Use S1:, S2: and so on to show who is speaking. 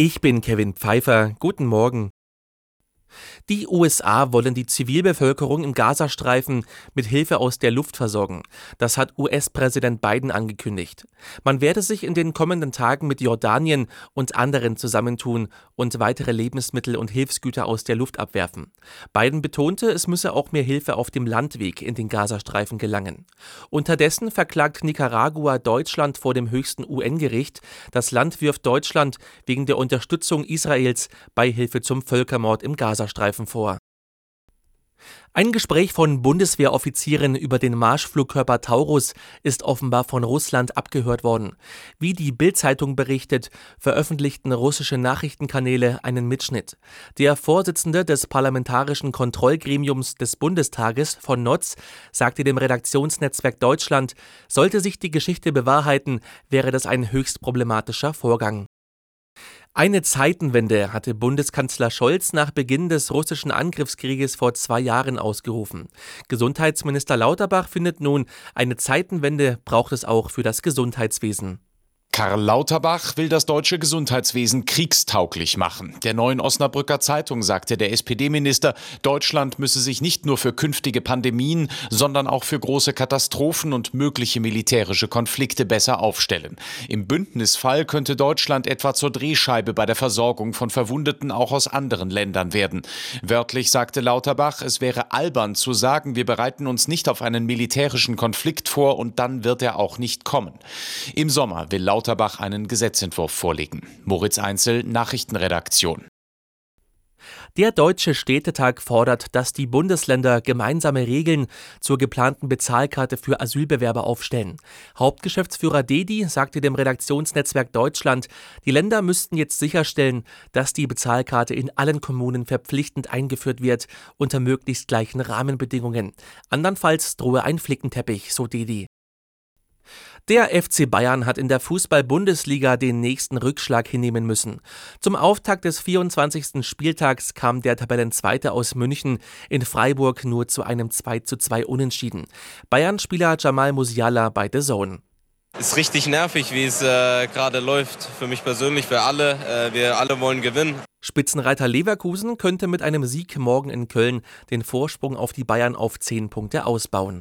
S1: Ich bin Kevin Pfeiffer. Guten Morgen. Die USA wollen die Zivilbevölkerung im Gazastreifen mit Hilfe aus der Luft versorgen. Das hat US-Präsident Biden angekündigt. Man werde sich in den kommenden Tagen mit Jordanien und anderen zusammentun und weitere Lebensmittel und Hilfsgüter aus der Luft abwerfen. Biden betonte, es müsse auch mehr Hilfe auf dem Landweg in den Gazastreifen gelangen. Unterdessen verklagt Nicaragua Deutschland vor dem höchsten UN-Gericht. Das Land wirft Deutschland wegen der Unterstützung Israels bei Hilfe zum Völkermord im Gazastreifen Streifen vor. Ein Gespräch von Bundeswehroffizieren über den Marschflugkörper Taurus ist offenbar von Russland abgehört worden. Wie die Bild-Zeitung berichtet, veröffentlichten russische Nachrichtenkanäle einen Mitschnitt. Der Vorsitzende des Parlamentarischen Kontrollgremiums des Bundestages von Notz sagte dem Redaktionsnetzwerk Deutschland, sollte sich die Geschichte bewahrheiten, wäre das ein höchst problematischer Vorgang. Eine Zeitenwende hatte Bundeskanzler Scholz nach Beginn des russischen Angriffskrieges vor zwei Jahren ausgerufen. Gesundheitsminister Lauterbach findet nun, eine Zeitenwende braucht es auch für das Gesundheitswesen.
S2: Karl Lauterbach will das deutsche Gesundheitswesen kriegstauglich machen. Der neuen Osnabrücker Zeitung sagte der SPD-Minister, Deutschland müsse sich nicht nur für künftige Pandemien, sondern auch für große Katastrophen und mögliche militärische Konflikte besser aufstellen. Im Bündnisfall könnte Deutschland etwa zur Drehscheibe bei der Versorgung von Verwundeten auch aus anderen Ländern werden. Wörtlich sagte Lauterbach, es wäre albern zu sagen, wir bereiten uns nicht auf einen militärischen Konflikt vor und dann wird er auch nicht kommen. Im Sommer will Lauterbach Lauterbach einen Gesetzentwurf vorlegen. Moritz Einzel, Nachrichtenredaktion.
S1: Der Deutsche Städtetag fordert, dass die Bundesländer gemeinsame Regeln zur geplanten Bezahlkarte für Asylbewerber aufstellen. Hauptgeschäftsführer Dedi sagte dem Redaktionsnetzwerk Deutschland, die Länder müssten jetzt sicherstellen, dass die Bezahlkarte in allen Kommunen verpflichtend eingeführt wird, unter möglichst gleichen Rahmenbedingungen. Andernfalls drohe ein Flickenteppich, so Dedi. Der FC Bayern hat in der Fußball-Bundesliga den nächsten Rückschlag hinnehmen müssen. Zum Auftakt des 24. Spieltags kam der Tabellenzweite aus München in Freiburg nur zu einem 2:2 Unentschieden. Bayern-Spieler Jamal Musiala bei The Zone.
S3: Ist richtig nervig, wie es äh, gerade läuft. Für mich persönlich, für alle. Äh, wir alle wollen gewinnen.
S1: Spitzenreiter Leverkusen könnte mit einem Sieg morgen in Köln den Vorsprung auf die Bayern auf 10 Punkte ausbauen.